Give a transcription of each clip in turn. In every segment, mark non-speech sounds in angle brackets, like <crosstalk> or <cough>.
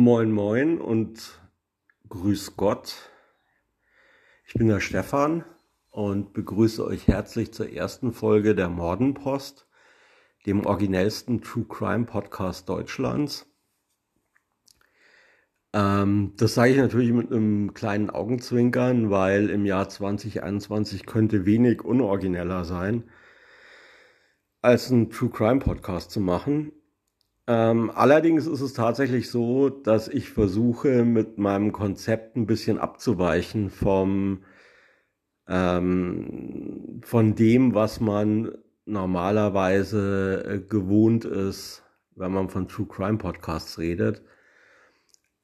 Moin Moin und Grüß Gott. Ich bin der Stefan und begrüße euch herzlich zur ersten Folge der Mordenpost, dem originellsten True Crime Podcast Deutschlands. Ähm, das sage ich natürlich mit einem kleinen Augenzwinkern, weil im Jahr 2021 könnte wenig unorigineller sein, als einen True Crime Podcast zu machen. Ähm, allerdings ist es tatsächlich so, dass ich versuche, mit meinem Konzept ein bisschen abzuweichen vom, ähm, von dem, was man normalerweise äh, gewohnt ist, wenn man von True Crime Podcasts redet.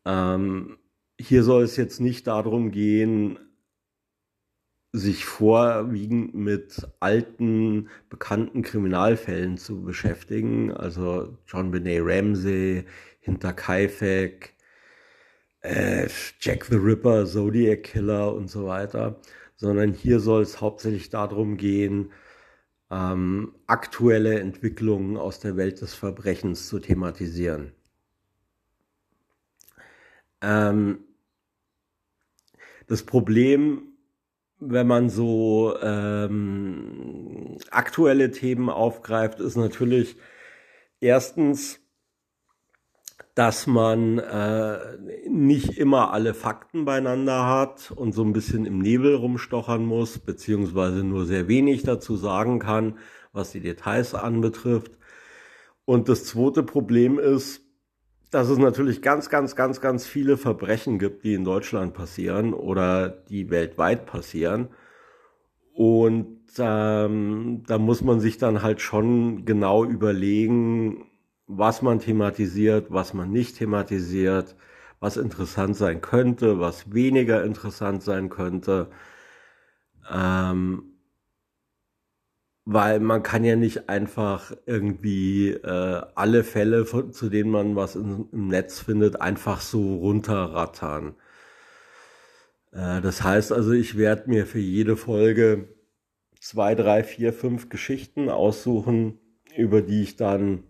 Ähm, hier soll es jetzt nicht darum gehen, sich vorwiegend mit alten, bekannten Kriminalfällen zu beschäftigen. Also John Benet Ramsey, Hinterkaifeck, äh, Jack the Ripper, Zodiac Killer und so weiter. Sondern hier soll es hauptsächlich darum gehen, ähm, aktuelle Entwicklungen aus der Welt des Verbrechens zu thematisieren. Ähm, das Problem wenn man so ähm, aktuelle Themen aufgreift, ist natürlich erstens, dass man äh, nicht immer alle Fakten beieinander hat und so ein bisschen im Nebel rumstochern muss, beziehungsweise nur sehr wenig dazu sagen kann, was die Details anbetrifft. Und das zweite Problem ist, dass es natürlich ganz, ganz, ganz, ganz viele Verbrechen gibt, die in Deutschland passieren oder die weltweit passieren. Und ähm, da muss man sich dann halt schon genau überlegen, was man thematisiert, was man nicht thematisiert, was interessant sein könnte, was weniger interessant sein könnte. Ähm, weil man kann ja nicht einfach irgendwie äh, alle Fälle, von, zu denen man was in, im Netz findet, einfach so runterrattern. Äh, das heißt also, ich werde mir für jede Folge zwei, drei, vier, fünf Geschichten aussuchen, über die ich dann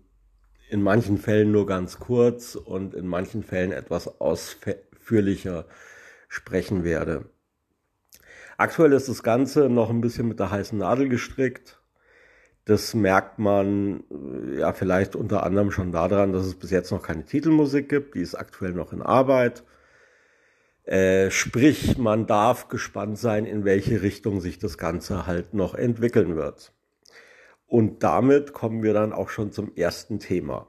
in manchen Fällen nur ganz kurz und in manchen Fällen etwas ausführlicher sprechen werde. Aktuell ist das Ganze noch ein bisschen mit der heißen Nadel gestrickt. Das merkt man äh, ja vielleicht unter anderem schon daran, dass es bis jetzt noch keine Titelmusik gibt. Die ist aktuell noch in Arbeit. Äh, sprich, man darf gespannt sein, in welche Richtung sich das Ganze halt noch entwickeln wird. Und damit kommen wir dann auch schon zum ersten Thema.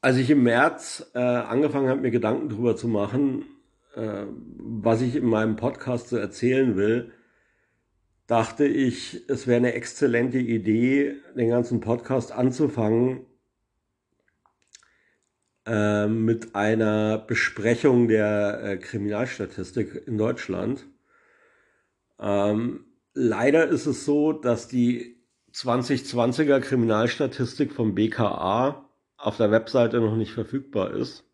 Als ich im März äh, angefangen habe, mir Gedanken darüber zu machen, äh, was ich in meinem Podcast so erzählen will, dachte ich, es wäre eine exzellente Idee, den ganzen Podcast anzufangen äh, mit einer Besprechung der äh, Kriminalstatistik in Deutschland. Ähm, leider ist es so, dass die 2020er Kriminalstatistik vom BKA auf der Webseite noch nicht verfügbar ist.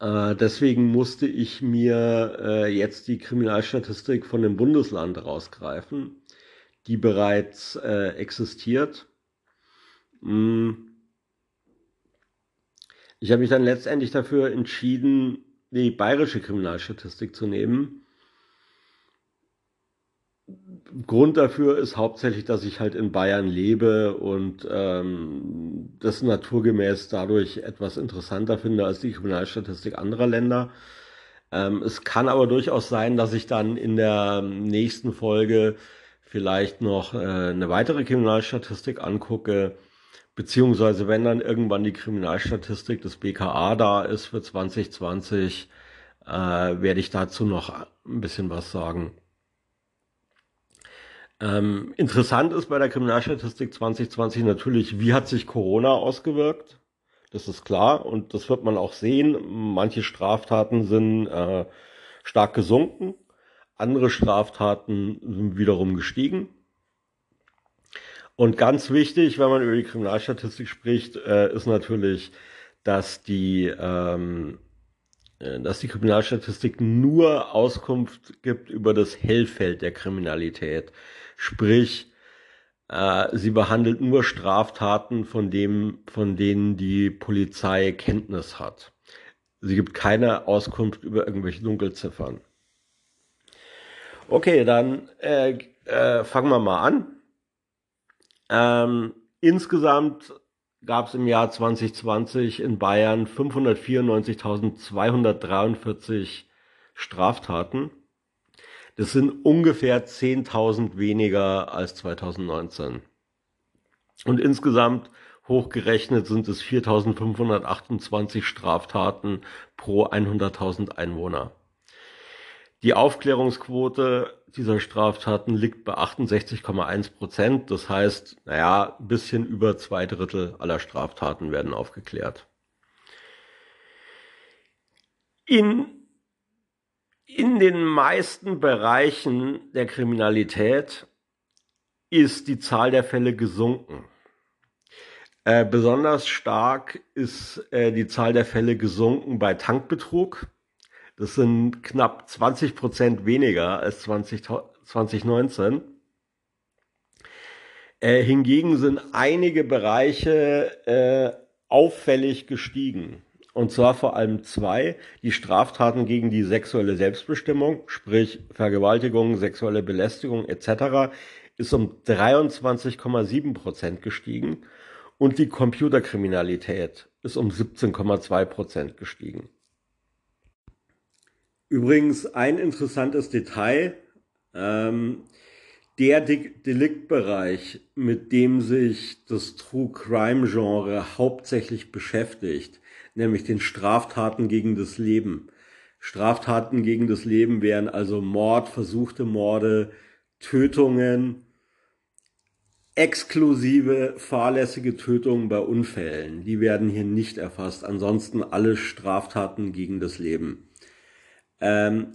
Äh, deswegen musste ich mir äh, jetzt die Kriminalstatistik von dem Bundesland rausgreifen, die bereits äh, existiert. Hm. Ich habe mich dann letztendlich dafür entschieden, die bayerische Kriminalstatistik zu nehmen Grund dafür ist hauptsächlich, dass ich halt in Bayern lebe und ähm, das naturgemäß dadurch etwas interessanter finde als die Kriminalstatistik anderer Länder. Ähm, es kann aber durchaus sein, dass ich dann in der nächsten Folge vielleicht noch äh, eine weitere Kriminalstatistik angucke, beziehungsweise wenn dann irgendwann die Kriminalstatistik des BKA da ist für 2020, äh, werde ich dazu noch ein bisschen was sagen. Ähm, interessant ist bei der Kriminalstatistik 2020 natürlich, wie hat sich Corona ausgewirkt? Das ist klar und das wird man auch sehen. Manche Straftaten sind äh, stark gesunken, andere Straftaten sind wiederum gestiegen. Und ganz wichtig, wenn man über die Kriminalstatistik spricht, äh, ist natürlich, dass die ähm, äh, dass die Kriminalstatistik nur Auskunft gibt über das Hellfeld der Kriminalität. Sprich, Äh, sie behandelt nur Straftaten, von dem, von denen die Polizei Kenntnis hat. Sie gibt keine Auskunft über irgendwelche Dunkelziffern. Okay, dann äh, äh, fangen wir mal an. Ähm, insgesamt gab es im Jahr 2020 in Bayern 594.243 Straftaten. Das sind ungefähr 10.000 weniger als 2019. Und insgesamt hochgerechnet sind es 4.528 Straftaten pro 100.000 Einwohner. Die Aufklärungsquote dieser Straftaten liegt bei 68,1 Prozent. Das heißt, naja, ein bisschen über zwei Drittel aller Straftaten werden aufgeklärt. In in den meisten Bereichen der Kriminalität ist die Zahl der Fälle gesunken. Äh, besonders stark ist äh, die Zahl der Fälle gesunken bei Tankbetrug. Das sind knapp 20 Prozent weniger als 20, 2019. Äh, hingegen sind einige Bereiche äh, auffällig gestiegen. Und zwar vor allem zwei, die Straftaten gegen die sexuelle Selbstbestimmung, sprich Vergewaltigung, sexuelle Belästigung etc., ist um 23,7 Prozent gestiegen und die Computerkriminalität ist um 17,2 Prozent gestiegen. Übrigens ein interessantes Detail, ähm, der Deliktbereich, mit dem sich das True Crime Genre hauptsächlich beschäftigt, nämlich den Straftaten gegen das Leben. Straftaten gegen das Leben wären also Mord, versuchte Morde, Tötungen, exklusive fahrlässige Tötungen bei Unfällen. Die werden hier nicht erfasst. Ansonsten alle Straftaten gegen das Leben. Ähm,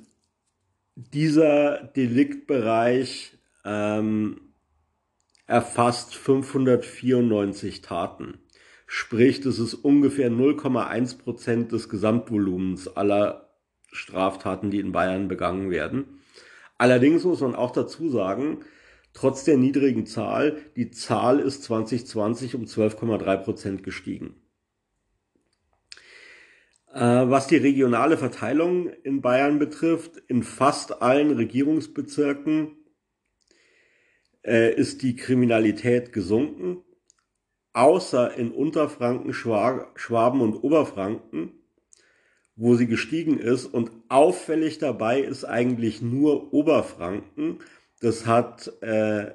dieser Deliktbereich ähm, erfasst 594 Taten. Sprich, das ist ungefähr 0,1 Prozent des Gesamtvolumens aller Straftaten, die in Bayern begangen werden. Allerdings muss man auch dazu sagen, trotz der niedrigen Zahl, die Zahl ist 2020 um 12,3 Prozent gestiegen. Äh, was die regionale Verteilung in Bayern betrifft, in fast allen Regierungsbezirken äh, ist die Kriminalität gesunken außer in Unterfranken, Schwaben und Oberfranken, wo sie gestiegen ist. Und auffällig dabei ist eigentlich nur Oberfranken. Das hat äh,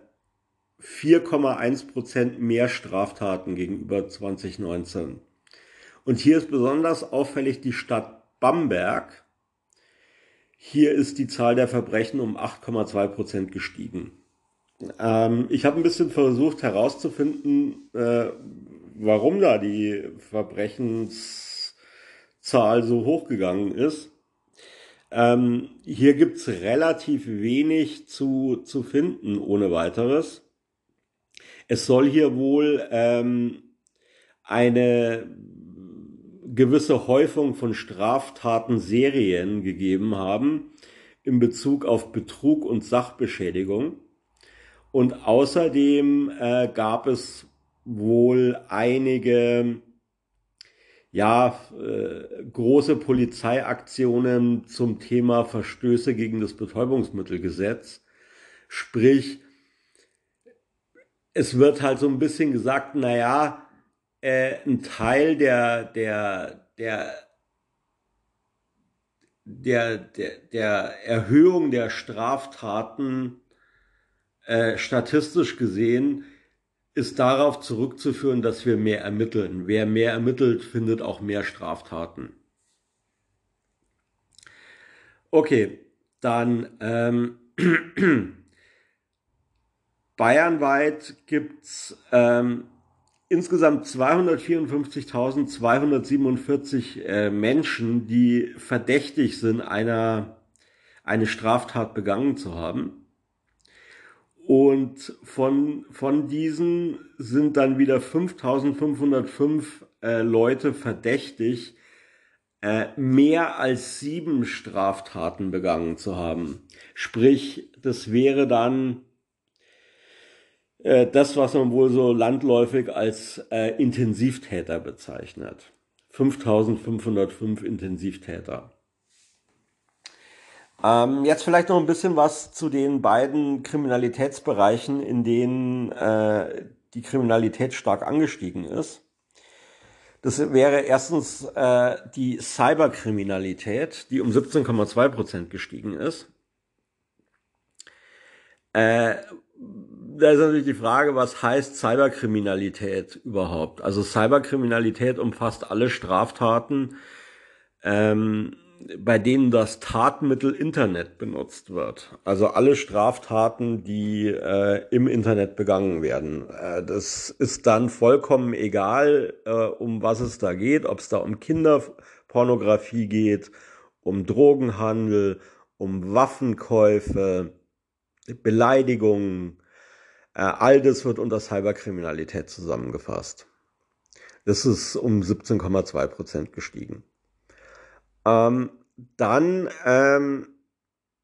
4,1 Prozent mehr Straftaten gegenüber 2019. Und hier ist besonders auffällig die Stadt Bamberg. Hier ist die Zahl der Verbrechen um 8,2 Prozent gestiegen. Ähm, ich habe ein bisschen versucht herauszufinden, äh, warum da die Verbrechenszahl so hochgegangen ist. Ähm, hier gibt's relativ wenig zu, zu finden ohne weiteres. Es soll hier wohl ähm, eine gewisse Häufung von Straftaten-Serien gegeben haben in Bezug auf Betrug und Sachbeschädigung. Und außerdem äh, gab es wohl einige ja, äh, große Polizeiaktionen zum Thema Verstöße gegen das Betäubungsmittelgesetz. Sprich, es wird halt so ein bisschen gesagt, naja, äh, ein Teil der, der, der, der, der, der Erhöhung der Straftaten äh, statistisch gesehen ist darauf zurückzuführen, dass wir mehr ermitteln. Wer mehr ermittelt, findet auch mehr Straftaten. Okay, dann ähm, <clears throat> bayernweit gibt's ähm, insgesamt 254.247 äh, Menschen, die verdächtig sind, einer, eine Straftat begangen zu haben. Und von, von diesen sind dann wieder 5505 äh, Leute verdächtig, äh, mehr als sieben Straftaten begangen zu haben. Sprich, das wäre dann äh, das, was man wohl so landläufig als äh, Intensivtäter bezeichnet. 5505 Intensivtäter. Ähm, jetzt vielleicht noch ein bisschen was zu den beiden Kriminalitätsbereichen, in denen äh, die Kriminalität stark angestiegen ist. Das wäre erstens äh, die Cyberkriminalität, die um 17,2 Prozent gestiegen ist. Äh, da ist natürlich die Frage, was heißt Cyberkriminalität überhaupt? Also Cyberkriminalität umfasst alle Straftaten, ähm, bei denen das Tatmittel Internet benutzt wird. Also alle Straftaten, die äh, im Internet begangen werden. Äh, das ist dann vollkommen egal, äh, um was es da geht, ob es da um Kinderpornografie geht, um Drogenhandel, um Waffenkäufe, Beleidigungen. Äh, all das wird unter Cyberkriminalität zusammengefasst. Das ist um 17,2 Prozent gestiegen. Ähm, dann ähm,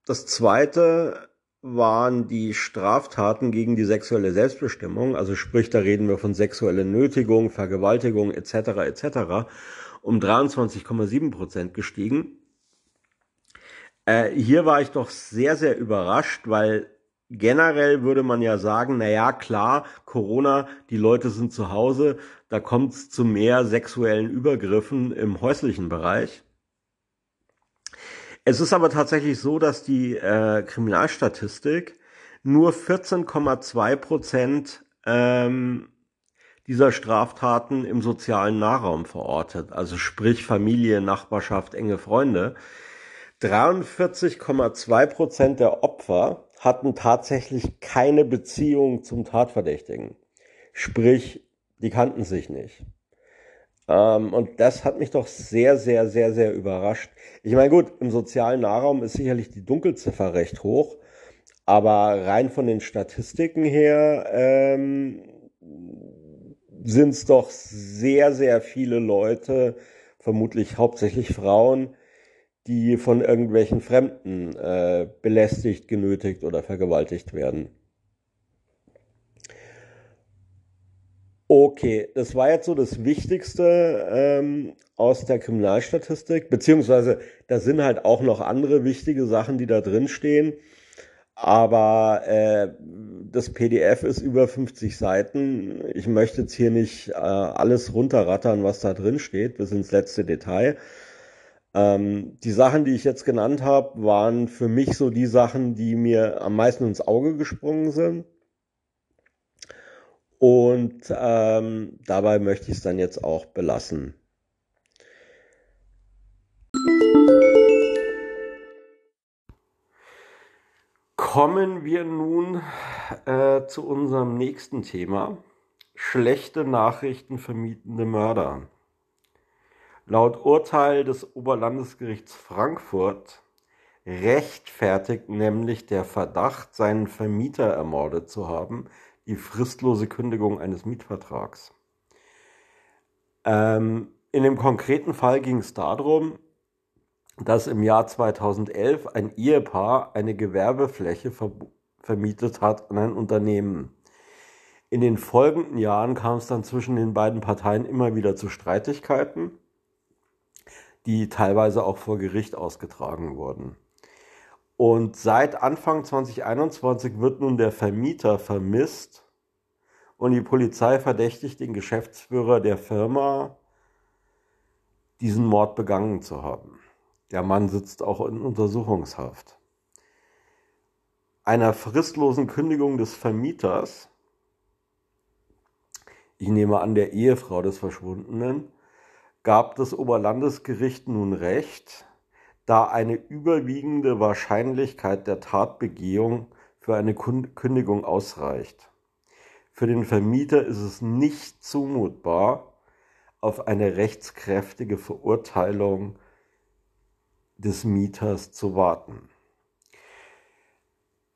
das zweite waren die Straftaten gegen die sexuelle Selbstbestimmung, also sprich, da reden wir von sexueller Nötigung, Vergewaltigung etc. etc. um 23,7 Prozent gestiegen. Äh, hier war ich doch sehr, sehr überrascht, weil generell würde man ja sagen, na ja, klar, Corona, die Leute sind zu Hause, da kommt es zu mehr sexuellen Übergriffen im häuslichen Bereich. Es ist aber tatsächlich so, dass die äh, Kriminalstatistik nur 14,2 Prozent ähm, dieser Straftaten im sozialen Nahraum verortet. Also sprich Familie, Nachbarschaft, enge Freunde. 43,2 Prozent der Opfer hatten tatsächlich keine Beziehung zum Tatverdächtigen. Sprich, die kannten sich nicht. Ähm, und das hat mich doch sehr, sehr, sehr, sehr überrascht. Ich meine, gut, im sozialen Nahraum ist sicherlich die Dunkelziffer recht hoch, aber rein von den Statistiken her ähm, sind es doch sehr, sehr viele Leute, vermutlich hauptsächlich Frauen, die von irgendwelchen Fremden äh, belästigt, genötigt oder vergewaltigt werden. Okay, das war jetzt so das Wichtigste ähm, aus der Kriminalstatistik, beziehungsweise da sind halt auch noch andere wichtige Sachen, die da drin stehen. Aber äh, das PDF ist über 50 Seiten. Ich möchte jetzt hier nicht äh, alles runterrattern, was da drin steht, bis ins letzte Detail. Ähm, die Sachen, die ich jetzt genannt habe, waren für mich so die Sachen, die mir am meisten ins Auge gesprungen sind. Und ähm, dabei möchte ich es dann jetzt auch belassen. Kommen wir nun äh, zu unserem nächsten Thema. Schlechte Nachrichten vermietende Mörder. Laut Urteil des Oberlandesgerichts Frankfurt rechtfertigt nämlich der Verdacht, seinen Vermieter ermordet zu haben, die fristlose Kündigung eines Mietvertrags. Ähm, in dem konkreten Fall ging es darum, dass im Jahr 2011 ein Ehepaar eine Gewerbefläche ver vermietet hat an ein Unternehmen. In den folgenden Jahren kam es dann zwischen den beiden Parteien immer wieder zu Streitigkeiten, die teilweise auch vor Gericht ausgetragen wurden. Und seit Anfang 2021 wird nun der Vermieter vermisst und die Polizei verdächtigt den Geschäftsführer der Firma, diesen Mord begangen zu haben. Der Mann sitzt auch in Untersuchungshaft. Einer fristlosen Kündigung des Vermieters, ich nehme an der Ehefrau des Verschwundenen, gab das Oberlandesgericht nun Recht, da eine überwiegende Wahrscheinlichkeit der Tatbegehung für eine Kündigung ausreicht. Für den Vermieter ist es nicht zumutbar, auf eine rechtskräftige Verurteilung des Mieters zu warten.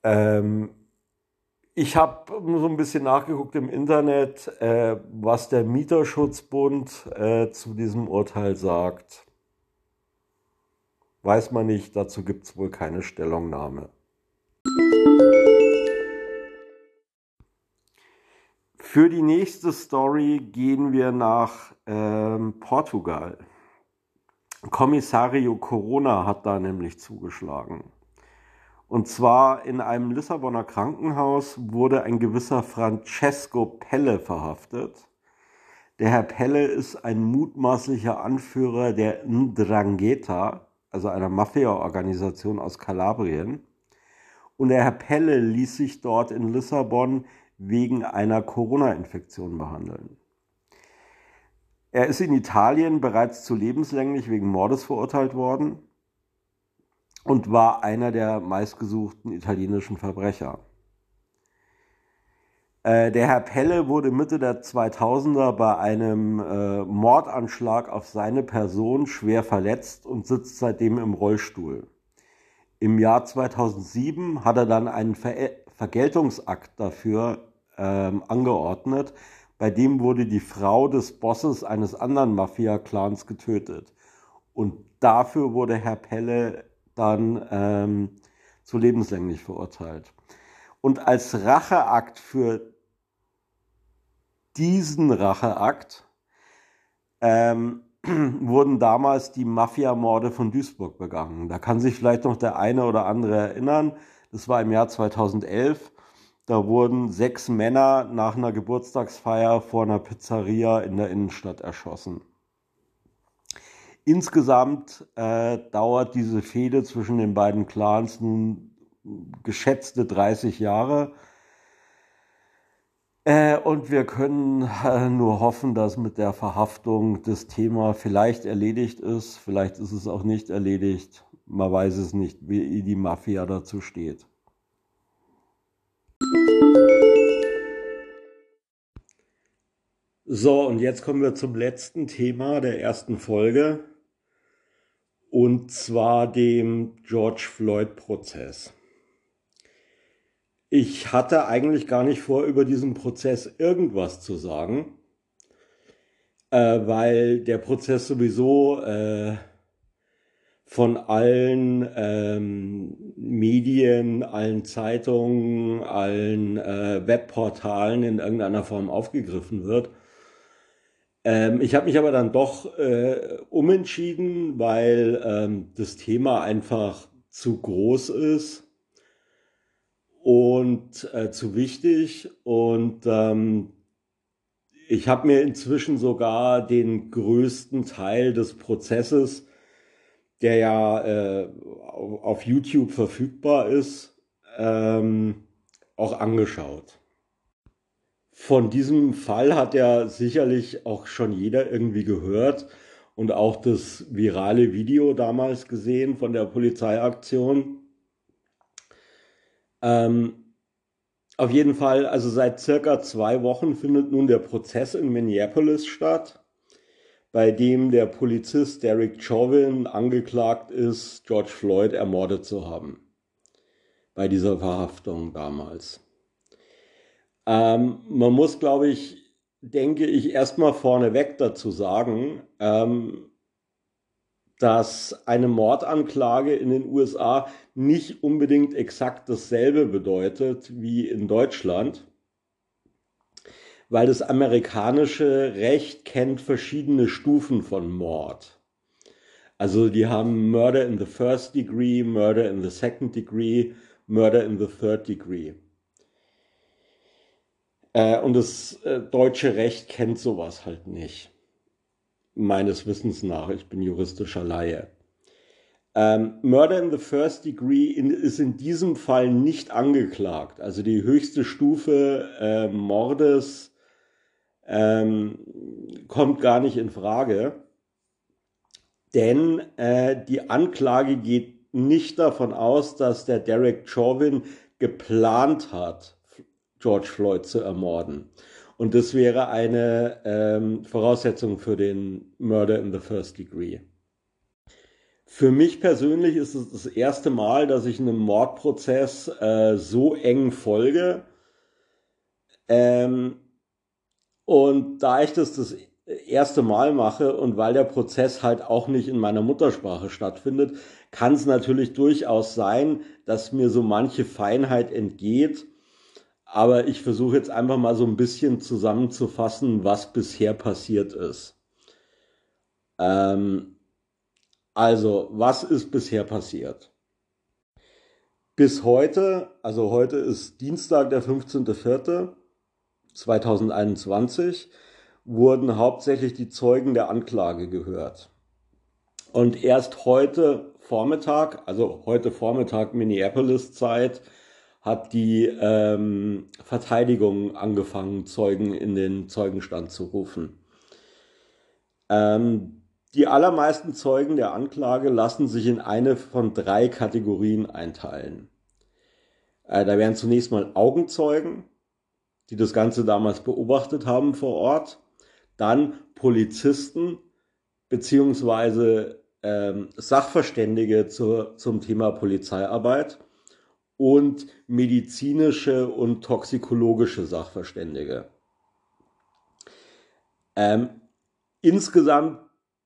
Ähm, ich habe so ein bisschen nachgeguckt im Internet, äh, was der Mieterschutzbund äh, zu diesem Urteil sagt. Weiß man nicht, dazu gibt es wohl keine Stellungnahme. Für die nächste Story gehen wir nach ähm, Portugal. Kommissario Corona hat da nämlich zugeschlagen. Und zwar in einem Lissabonner Krankenhaus wurde ein gewisser Francesco Pelle verhaftet. Der Herr Pelle ist ein mutmaßlicher Anführer der Ndrangheta, also einer Mafia-Organisation aus Kalabrien. Und der Herr Pelle ließ sich dort in Lissabon wegen einer Corona-Infektion behandeln. Er ist in Italien bereits zu lebenslänglich wegen Mordes verurteilt worden und war einer der meistgesuchten italienischen Verbrecher. Äh, der Herr Pelle wurde Mitte der 2000er bei einem äh, Mordanschlag auf seine Person schwer verletzt und sitzt seitdem im Rollstuhl. Im Jahr 2007 hat er dann einen Ver Vergeltungsakt dafür ähm, angeordnet. Bei dem wurde die Frau des Bosses eines anderen Mafia-Clans getötet. Und dafür wurde Herr Pelle dann ähm, zu lebenslänglich verurteilt. Und als Racheakt für diesen Racheakt ähm, <clears throat> wurden damals die Mafia-Morde von Duisburg begangen. Da kann sich vielleicht noch der eine oder andere erinnern. Das war im Jahr 2011. Da wurden sechs Männer nach einer Geburtstagsfeier vor einer Pizzeria in der Innenstadt erschossen. Insgesamt äh, dauert diese Fehde zwischen den beiden Clans nun geschätzte 30 Jahre. Äh, und wir können äh, nur hoffen, dass mit der Verhaftung das Thema vielleicht erledigt ist. Vielleicht ist es auch nicht erledigt. Man weiß es nicht, wie die Mafia dazu steht. So, und jetzt kommen wir zum letzten Thema der ersten Folge. Und zwar dem George Floyd-Prozess. Ich hatte eigentlich gar nicht vor, über diesen Prozess irgendwas zu sagen, äh, weil der Prozess sowieso äh, von allen ähm, Medien, allen Zeitungen, allen äh, Webportalen in irgendeiner Form aufgegriffen wird. Ähm, ich habe mich aber dann doch äh, umentschieden, weil ähm, das Thema einfach zu groß ist und äh, zu wichtig. Und ähm, ich habe mir inzwischen sogar den größten Teil des Prozesses, der ja äh, auf YouTube verfügbar ist, ähm, auch angeschaut. Von diesem Fall hat ja sicherlich auch schon jeder irgendwie gehört und auch das virale Video damals gesehen von der Polizeiaktion. Ähm, auf jeden Fall, also seit circa zwei Wochen findet nun der Prozess in Minneapolis statt, bei dem der Polizist Derek Chauvin angeklagt ist, George Floyd ermordet zu haben. Bei dieser Verhaftung damals. Ähm, man muss, glaube ich, denke ich, erstmal vorneweg dazu sagen, ähm, dass eine Mordanklage in den USA nicht unbedingt exakt dasselbe bedeutet wie in Deutschland, weil das amerikanische Recht kennt verschiedene Stufen von Mord. Also die haben Murder in the First Degree, Murder in the Second Degree, Murder in the Third Degree. Äh, und das äh, deutsche Recht kennt sowas halt nicht meines Wissens nach. Ich bin juristischer Laie. Ähm, Murder in the First Degree in, ist in diesem Fall nicht angeklagt. Also die höchste Stufe äh, Mordes ähm, kommt gar nicht in Frage. Denn äh, die Anklage geht nicht davon aus, dass der Derek Chauvin geplant hat, George Floyd zu ermorden. Und das wäre eine ähm, Voraussetzung für den Murder in the First Degree. Für mich persönlich ist es das erste Mal, dass ich einem Mordprozess äh, so eng folge. Ähm, und da ich das das erste Mal mache und weil der Prozess halt auch nicht in meiner Muttersprache stattfindet, kann es natürlich durchaus sein, dass mir so manche Feinheit entgeht aber ich versuche jetzt einfach mal so ein bisschen zusammenzufassen, was bisher passiert ist. Ähm, also, was ist bisher passiert? Bis heute, also heute ist Dienstag, der 15.04.2021, wurden hauptsächlich die Zeugen der Anklage gehört. Und erst heute Vormittag, also heute Vormittag Minneapolis-Zeit, hat die ähm, Verteidigung angefangen, Zeugen in den Zeugenstand zu rufen. Ähm, die allermeisten Zeugen der Anklage lassen sich in eine von drei Kategorien einteilen. Äh, da wären zunächst mal Augenzeugen, die das Ganze damals beobachtet haben vor Ort, dann Polizisten beziehungsweise ähm, Sachverständige zur, zum Thema Polizeiarbeit und medizinische und toxikologische Sachverständige. Ähm, insgesamt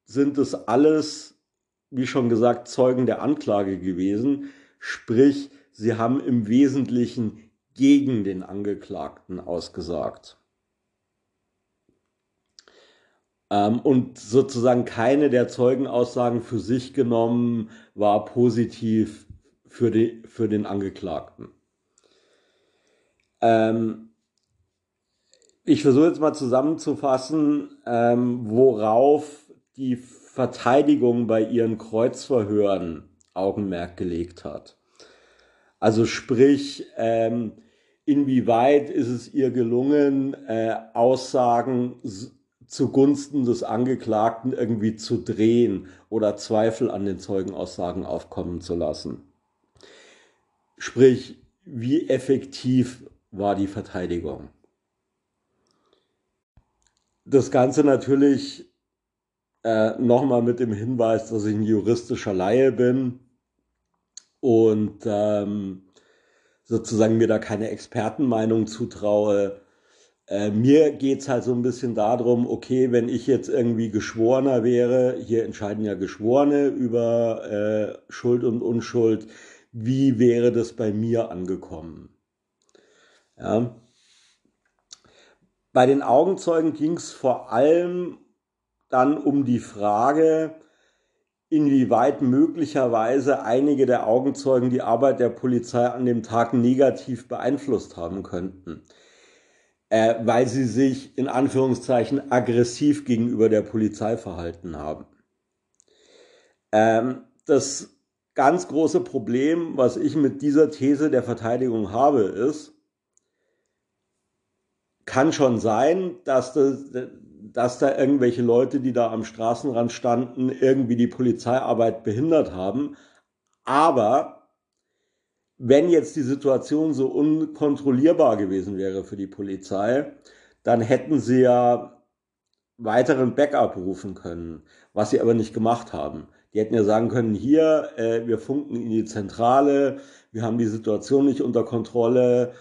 sind es alles, wie schon gesagt, Zeugen der Anklage gewesen. Sprich, sie haben im Wesentlichen gegen den Angeklagten ausgesagt. Ähm, und sozusagen keine der Zeugenaussagen für sich genommen war positiv für, die, für den Angeklagten. Ähm, ich versuche jetzt mal zusammenzufassen, ähm, worauf die Verteidigung bei ihren Kreuzverhören Augenmerk gelegt hat. Also sprich, ähm, inwieweit ist es ihr gelungen, äh, Aussagen zugunsten des Angeklagten irgendwie zu drehen oder Zweifel an den Zeugenaussagen aufkommen zu lassen. Sprich, wie effektiv war die Verteidigung? Das Ganze natürlich äh, Nochmal mit dem Hinweis, dass ich ein juristischer Laie bin und ähm, sozusagen mir da keine Expertenmeinung zutraue. Äh, mir geht's halt so ein bisschen darum, okay, wenn ich jetzt irgendwie Geschworener wäre, hier entscheiden ja Geschworene über äh, Schuld und Unschuld, wie wäre das bei mir angekommen? Ja. Bei den Augenzeugen ging es vor allem dann um die Frage, inwieweit möglicherweise einige der Augenzeugen die Arbeit der Polizei an dem Tag negativ beeinflusst haben könnten, äh, weil sie sich in Anführungszeichen aggressiv gegenüber der Polizei verhalten haben. Ähm, das ganz große Problem, was ich mit dieser These der Verteidigung habe, ist, kann schon sein, dass das, dass da irgendwelche Leute, die da am Straßenrand standen, irgendwie die Polizeiarbeit behindert haben. Aber wenn jetzt die Situation so unkontrollierbar gewesen wäre für die Polizei, dann hätten sie ja weiteren Backup rufen können, was sie aber nicht gemacht haben. Die hätten ja sagen können, hier, äh, wir funken in die Zentrale, wir haben die Situation nicht unter Kontrolle,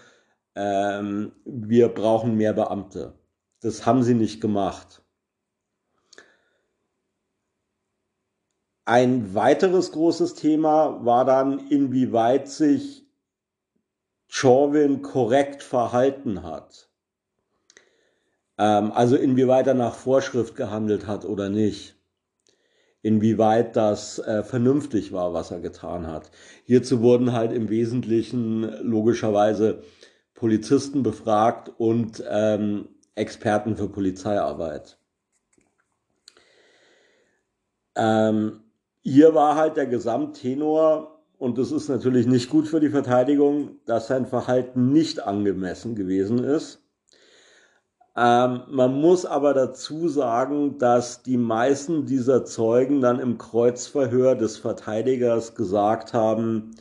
ähm, wir brauchen mehr Beamte. Das haben sie nicht gemacht. Ein weiteres großes Thema war dann, inwieweit sich Chauvin korrekt verhalten hat. Ähm, also inwieweit er nach Vorschrift gehandelt hat oder nicht. Inwieweit das äh, vernünftig war, was er getan hat. Hierzu wurden halt im Wesentlichen logischerweise Polizisten befragt und ähm, Experten für Polizeiarbeit. Ähm, hier war halt der Gesamttenor, und das ist natürlich nicht gut für die Verteidigung, dass sein Verhalten nicht angemessen gewesen ist. Ähm, man muss aber dazu sagen, dass die meisten dieser Zeugen dann im Kreuzverhör des Verteidigers gesagt haben,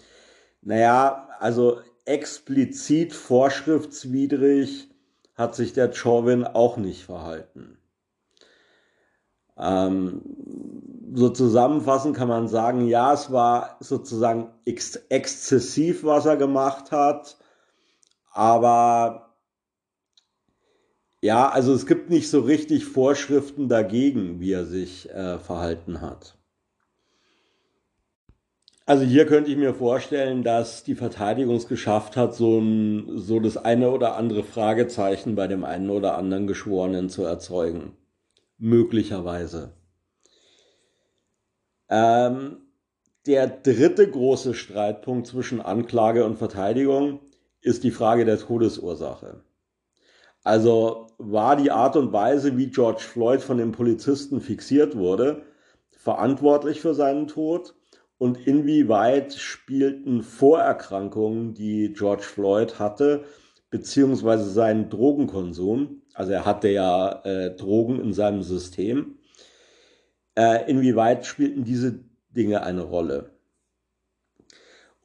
naja, also explizit vorschriftswidrig hat sich der Chauvin auch nicht verhalten. Ähm, so zusammenfassend kann man sagen, ja, es war sozusagen ex exzessiv, was er gemacht hat, aber ja, also es gibt nicht so richtig Vorschriften dagegen, wie er sich äh, verhalten hat. Also hier könnte ich mir vorstellen, dass die Verteidigung es geschafft hat, so, ein, so das eine oder andere Fragezeichen bei dem einen oder anderen Geschworenen zu erzeugen. Möglicherweise. Ähm, der dritte große Streitpunkt zwischen Anklage und Verteidigung ist die Frage der Todesursache. Also war die Art und Weise, wie George Floyd von den Polizisten fixiert wurde, verantwortlich für seinen Tod? Und inwieweit spielten Vorerkrankungen, die George Floyd hatte, beziehungsweise seinen Drogenkonsum, also er hatte ja äh, Drogen in seinem System, äh, inwieweit spielten diese Dinge eine Rolle?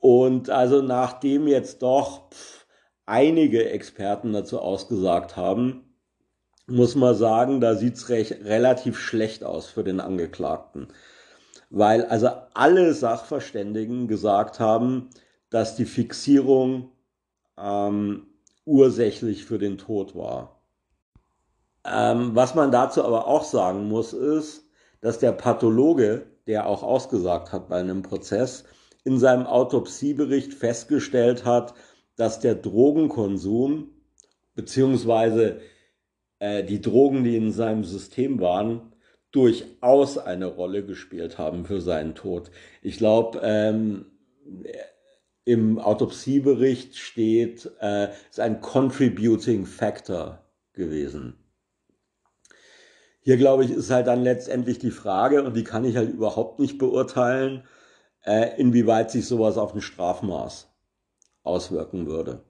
Und also nachdem jetzt doch pff, einige Experten dazu ausgesagt haben, muss man sagen, da sieht's recht, relativ schlecht aus für den Angeklagten. Weil also alle Sachverständigen gesagt haben, dass die Fixierung ähm, ursächlich für den Tod war. Ähm, was man dazu aber auch sagen muss, ist, dass der Pathologe, der auch ausgesagt hat bei einem Prozess, in seinem Autopsiebericht festgestellt hat, dass der Drogenkonsum beziehungsweise äh, die Drogen, die in seinem System waren, durchaus eine Rolle gespielt haben für seinen Tod. Ich glaube, ähm, im Autopsiebericht steht, äh, ist ein Contributing Factor gewesen. Hier glaube ich, ist halt dann letztendlich die Frage, und die kann ich halt überhaupt nicht beurteilen, äh, inwieweit sich sowas auf ein Strafmaß auswirken würde.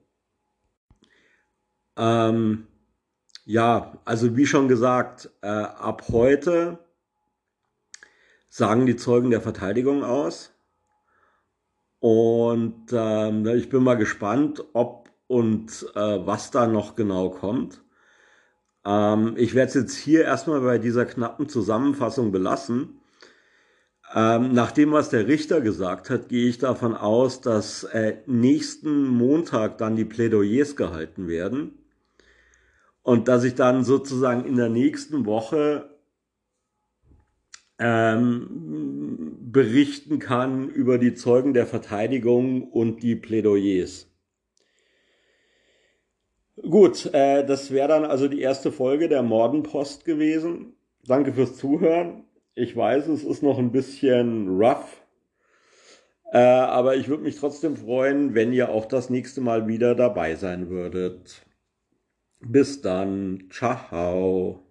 Ähm, ja, also wie schon gesagt, äh, ab heute sagen die Zeugen der Verteidigung aus. Und ähm, ich bin mal gespannt, ob und äh, was da noch genau kommt. Ähm, ich werde es jetzt hier erstmal bei dieser knappen Zusammenfassung belassen. Ähm, nach dem, was der Richter gesagt hat, gehe ich davon aus, dass äh, nächsten Montag dann die Plädoyers gehalten werden und dass ich dann sozusagen in der nächsten Woche ähm, berichten kann über die Zeugen der Verteidigung und die Plädoyers. Gut, äh, das wäre dann also die erste Folge der Mordenpost gewesen. Danke fürs Zuhören. Ich weiß, es ist noch ein bisschen rough, äh, aber ich würde mich trotzdem freuen, wenn ihr auch das nächste Mal wieder dabei sein würdet. Bis dann. Ciao.